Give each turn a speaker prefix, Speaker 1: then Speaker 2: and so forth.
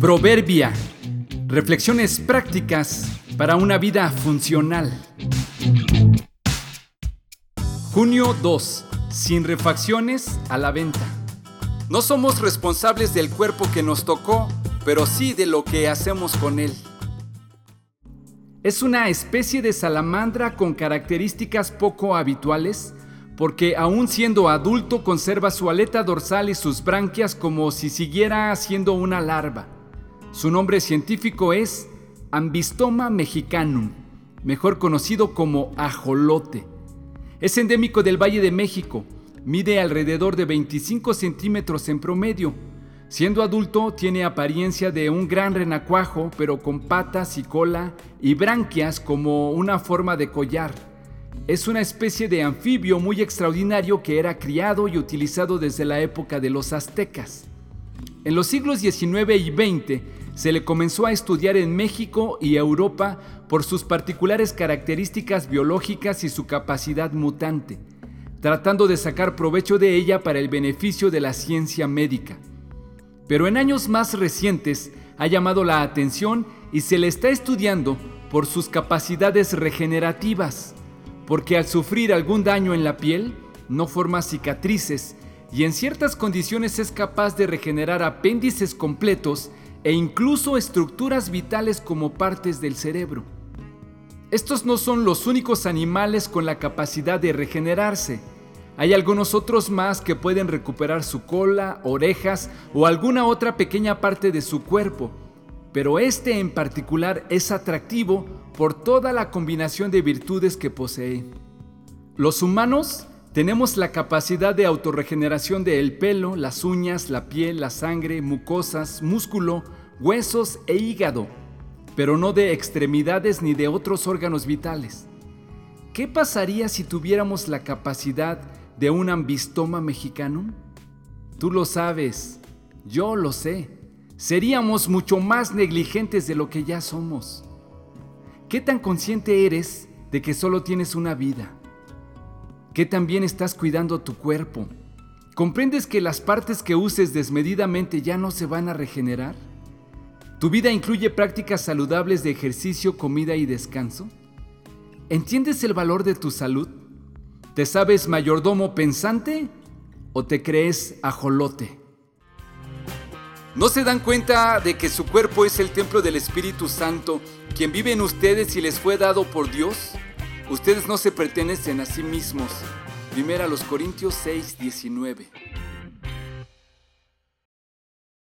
Speaker 1: Proverbia. Reflexiones prácticas para una vida funcional. Junio 2. Sin refacciones a la venta. No somos responsables del cuerpo que nos tocó, pero sí de lo que hacemos con él. Es una especie de salamandra con características poco habituales porque aún siendo adulto conserva su aleta dorsal y sus branquias como si siguiera siendo una larva. Su nombre científico es Ambistoma mexicanum, mejor conocido como ajolote. Es endémico del Valle de México, mide alrededor de 25 centímetros en promedio. Siendo adulto tiene apariencia de un gran renacuajo, pero con patas y cola y branquias como una forma de collar. Es una especie de anfibio muy extraordinario que era criado y utilizado desde la época de los aztecas. En los siglos XIX y XX se le comenzó a estudiar en México y Europa por sus particulares características biológicas y su capacidad mutante, tratando de sacar provecho de ella para el beneficio de la ciencia médica. Pero en años más recientes ha llamado la atención y se le está estudiando por sus capacidades regenerativas porque al sufrir algún daño en la piel no forma cicatrices y en ciertas condiciones es capaz de regenerar apéndices completos e incluso estructuras vitales como partes del cerebro. Estos no son los únicos animales con la capacidad de regenerarse. Hay algunos otros más que pueden recuperar su cola, orejas o alguna otra pequeña parte de su cuerpo, pero este en particular es atractivo por toda la combinación de virtudes que posee. Los humanos tenemos la capacidad de autorregeneración del pelo, las uñas, la piel, la sangre, mucosas, músculo, huesos e hígado, pero no de extremidades ni de otros órganos vitales. ¿Qué pasaría si tuviéramos la capacidad de un ambistoma mexicano? Tú lo sabes, yo lo sé seríamos mucho más negligentes de lo que ya somos. ¿Qué tan consciente eres de que solo tienes una vida? ¿Qué tan bien estás cuidando tu cuerpo? ¿Comprendes que las partes que uses desmedidamente ya no se van a regenerar? ¿Tu vida incluye prácticas saludables de ejercicio, comida y descanso? ¿Entiendes el valor de tu salud? ¿Te sabes mayordomo pensante o te crees ajolote? ¿No se dan cuenta de que su cuerpo es el templo del Espíritu Santo, quien vive en ustedes y les fue dado por Dios? Ustedes no se pertenecen a sí mismos. Primera los Corintios 6, 19.